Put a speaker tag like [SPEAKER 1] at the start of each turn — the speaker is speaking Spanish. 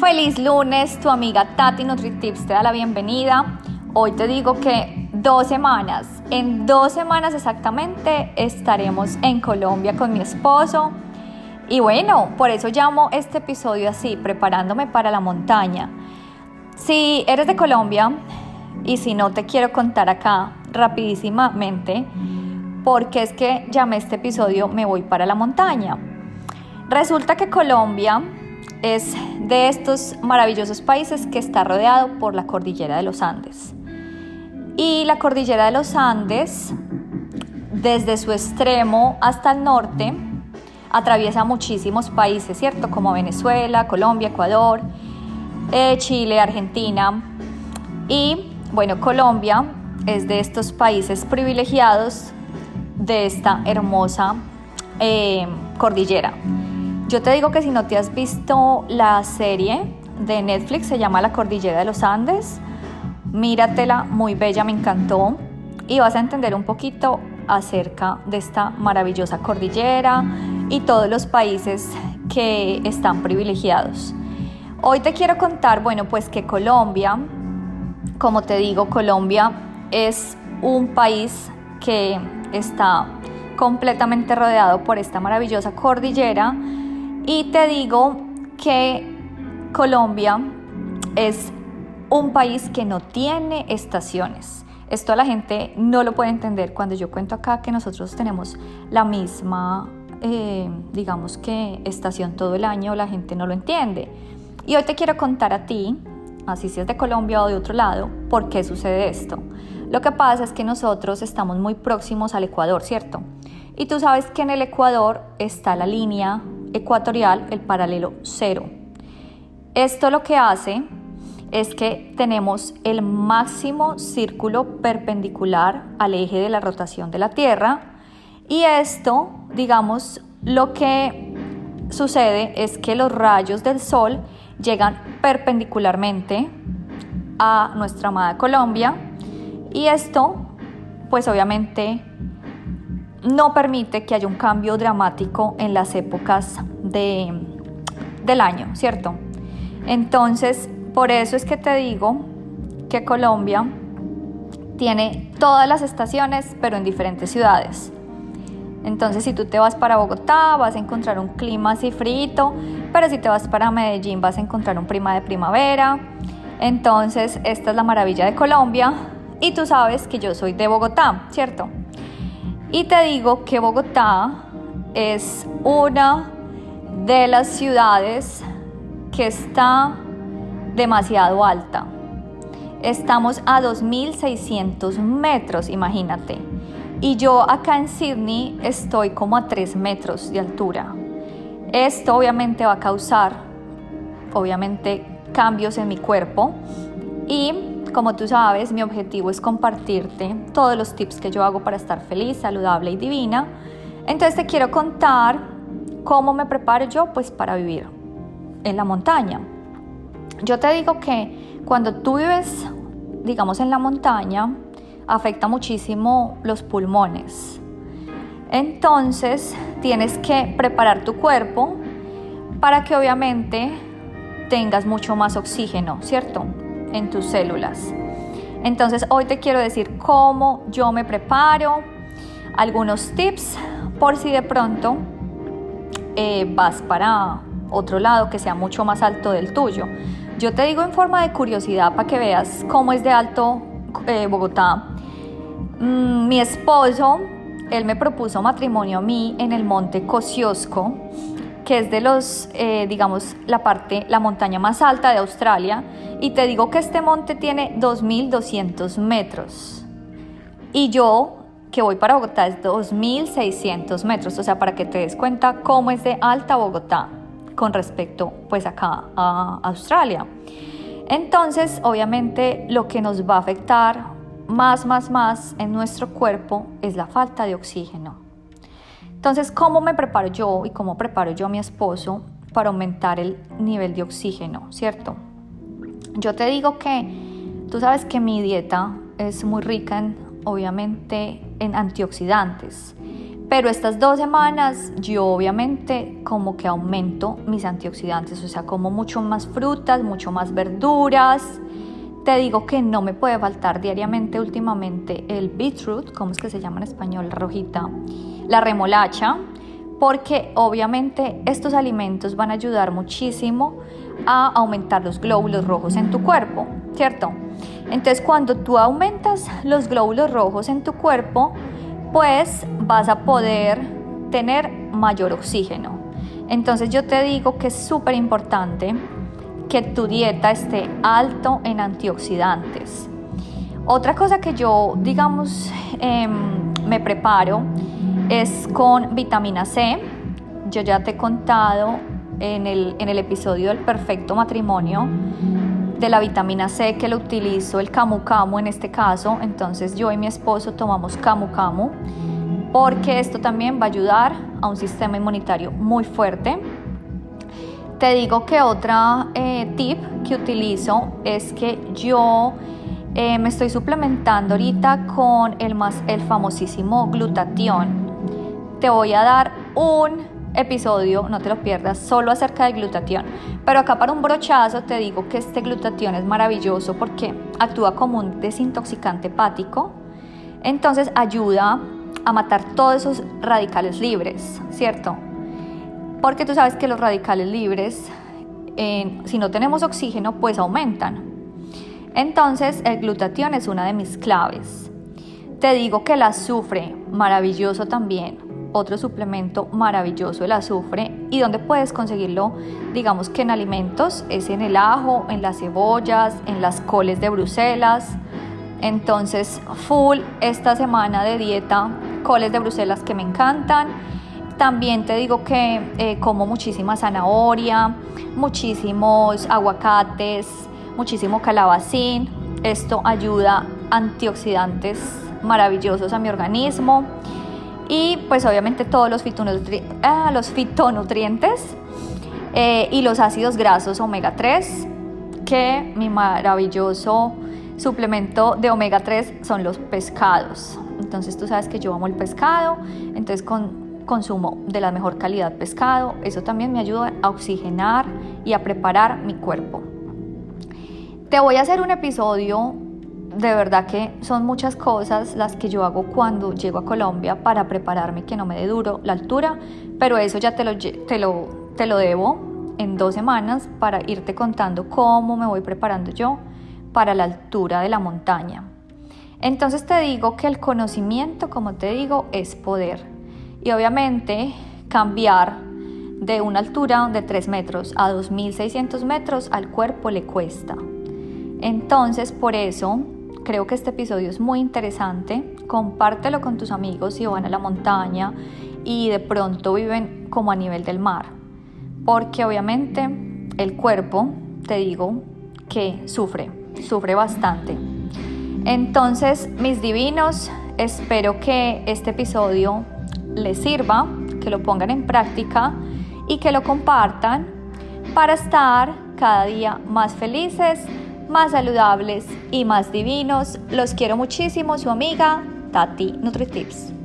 [SPEAKER 1] Feliz lunes, tu amiga Tati NutriTips te da la bienvenida. Hoy te digo que dos semanas, en dos semanas exactamente estaremos en Colombia con mi esposo. Y bueno, por eso llamo este episodio así, preparándome para la montaña. Si eres de Colombia y si no te quiero contar acá rapidísimamente, porque es que llamé este episodio Me voy para la montaña. Resulta que Colombia es de estos maravillosos países que está rodeado por la cordillera de los Andes. Y la cordillera de los Andes, desde su extremo hasta el norte, atraviesa muchísimos países, ¿cierto? Como Venezuela, Colombia, Ecuador, eh, Chile, Argentina. Y bueno, Colombia es de estos países privilegiados de esta hermosa eh, cordillera. Yo te digo que si no te has visto la serie de Netflix, se llama La Cordillera de los Andes, míratela, muy bella, me encantó y vas a entender un poquito acerca de esta maravillosa cordillera y todos los países que están privilegiados. Hoy te quiero contar, bueno, pues que Colombia, como te digo, Colombia es un país que está completamente rodeado por esta maravillosa cordillera y te digo que Colombia es un país que no tiene estaciones. Esto la gente no lo puede entender cuando yo cuento acá que nosotros tenemos la misma, eh, digamos que estación todo el año, la gente no lo entiende. Y hoy te quiero contar a ti, así si es de Colombia o de otro lado, por qué sucede esto. Lo que pasa es que nosotros estamos muy próximos al Ecuador, ¿cierto? Y tú sabes que en el Ecuador está la línea ecuatorial, el paralelo cero. Esto lo que hace es que tenemos el máximo círculo perpendicular al eje de la rotación de la Tierra y esto, digamos, lo que sucede es que los rayos del Sol llegan perpendicularmente a nuestra amada Colombia y esto, pues obviamente no permite que haya un cambio dramático en las épocas de, del año, ¿cierto? Entonces, por eso es que te digo que Colombia tiene todas las estaciones, pero en diferentes ciudades. Entonces, si tú te vas para Bogotá, vas a encontrar un clima así frito, pero si te vas para Medellín, vas a encontrar un clima de primavera. Entonces, esta es la maravilla de Colombia. Y tú sabes que yo soy de Bogotá, ¿cierto? Y te digo que Bogotá es una de las ciudades que está demasiado alta. Estamos a 2.600 metros, imagínate. Y yo acá en Sydney estoy como a 3 metros de altura. Esto obviamente va a causar, obviamente, cambios en mi cuerpo y como tú sabes, mi objetivo es compartirte todos los tips que yo hago para estar feliz, saludable y divina. Entonces te quiero contar cómo me preparo yo pues para vivir en la montaña. Yo te digo que cuando tú vives, digamos, en la montaña, afecta muchísimo los pulmones. Entonces tienes que preparar tu cuerpo para que obviamente tengas mucho más oxígeno, ¿cierto? En tus células. Entonces hoy te quiero decir cómo yo me preparo, algunos tips por si de pronto eh, vas para otro lado que sea mucho más alto del tuyo. Yo te digo en forma de curiosidad para que veas cómo es de alto eh, Bogotá. Mm, mi esposo, él me propuso matrimonio a mí en el monte Kosciuszko, que es de los, eh, digamos, la parte, la montaña más alta de Australia y te digo que este monte tiene 2.200 metros. Y yo, que voy para Bogotá, es 2.600 metros. O sea, para que te des cuenta cómo es de alta Bogotá con respecto, pues acá a Australia. Entonces, obviamente, lo que nos va a afectar más, más, más en nuestro cuerpo es la falta de oxígeno. Entonces, ¿cómo me preparo yo y cómo preparo yo a mi esposo para aumentar el nivel de oxígeno, cierto? Yo te digo que tú sabes que mi dieta es muy rica en, obviamente, en antioxidantes, Pero estas dos semanas yo obviamente como que aumento mis antioxidantes, o sea, como mucho más frutas, mucho más verduras. Te digo que no me puede faltar diariamente últimamente el beetroot, ¿cómo es que se llama en español? Rojita. La remolacha, porque obviamente estos alimentos van a ayudar muchísimo a aumentar los glóbulos rojos en tu cuerpo, ¿cierto? Entonces cuando tú aumentas los glóbulos rojos en tu cuerpo, pues vas a poder tener mayor oxígeno. Entonces yo te digo que es súper importante que tu dieta esté alto en antioxidantes. Otra cosa que yo, digamos, em, me preparo es con vitamina C. Yo ya te he contado en el, en el episodio del perfecto matrimonio de la vitamina C que lo utilizo, el camu camu en este caso. Entonces yo y mi esposo tomamos camu camu porque esto también va a ayudar a un sistema inmunitario muy fuerte. Te digo que otra eh, tip que utilizo es que yo eh, me estoy suplementando ahorita con el, más, el famosísimo glutatión te voy a dar un episodio, no te lo pierdas, solo acerca del glutatión. Pero acá para un brochazo te digo que este glutatión es maravilloso porque actúa como un desintoxicante hepático. Entonces ayuda a matar todos esos radicales libres, ¿cierto? Porque tú sabes que los radicales libres, si no tenemos oxígeno, pues aumentan. Entonces el glutatión es una de mis claves. Te digo que el azufre, maravilloso también otro suplemento maravilloso, el azufre. ¿Y dónde puedes conseguirlo? Digamos que en alimentos, es en el ajo, en las cebollas, en las coles de Bruselas. Entonces, full esta semana de dieta, coles de Bruselas que me encantan. También te digo que eh, como muchísima zanahoria, muchísimos aguacates, muchísimo calabacín. Esto ayuda antioxidantes maravillosos a mi organismo y pues obviamente todos los, ah, los fitonutrientes eh, y los ácidos grasos omega 3, que mi maravilloso suplemento de omega 3 son los pescados. Entonces tú sabes que yo amo el pescado, entonces con consumo de la mejor calidad pescado, eso también me ayuda a oxigenar y a preparar mi cuerpo. Te voy a hacer un episodio de verdad que son muchas cosas las que yo hago cuando llego a Colombia para prepararme que no me dé duro la altura, pero eso ya te lo, te lo, te lo debo en dos semanas para irte contando cómo me voy preparando yo para la altura de la montaña. Entonces te digo que el conocimiento, como te digo, es poder. Y obviamente cambiar de una altura de 3 metros a 2.600 metros al cuerpo le cuesta. Entonces por eso creo que este episodio es muy interesante. Compártelo con tus amigos si van a la montaña y de pronto viven como a nivel del mar. Porque obviamente el cuerpo, te digo, que sufre, sufre bastante. Entonces, mis divinos, espero que este episodio les sirva, que lo pongan en práctica y que lo compartan para estar cada día más felices más saludables y más divinos. Los quiero muchísimo, su amiga Tati NutriTips.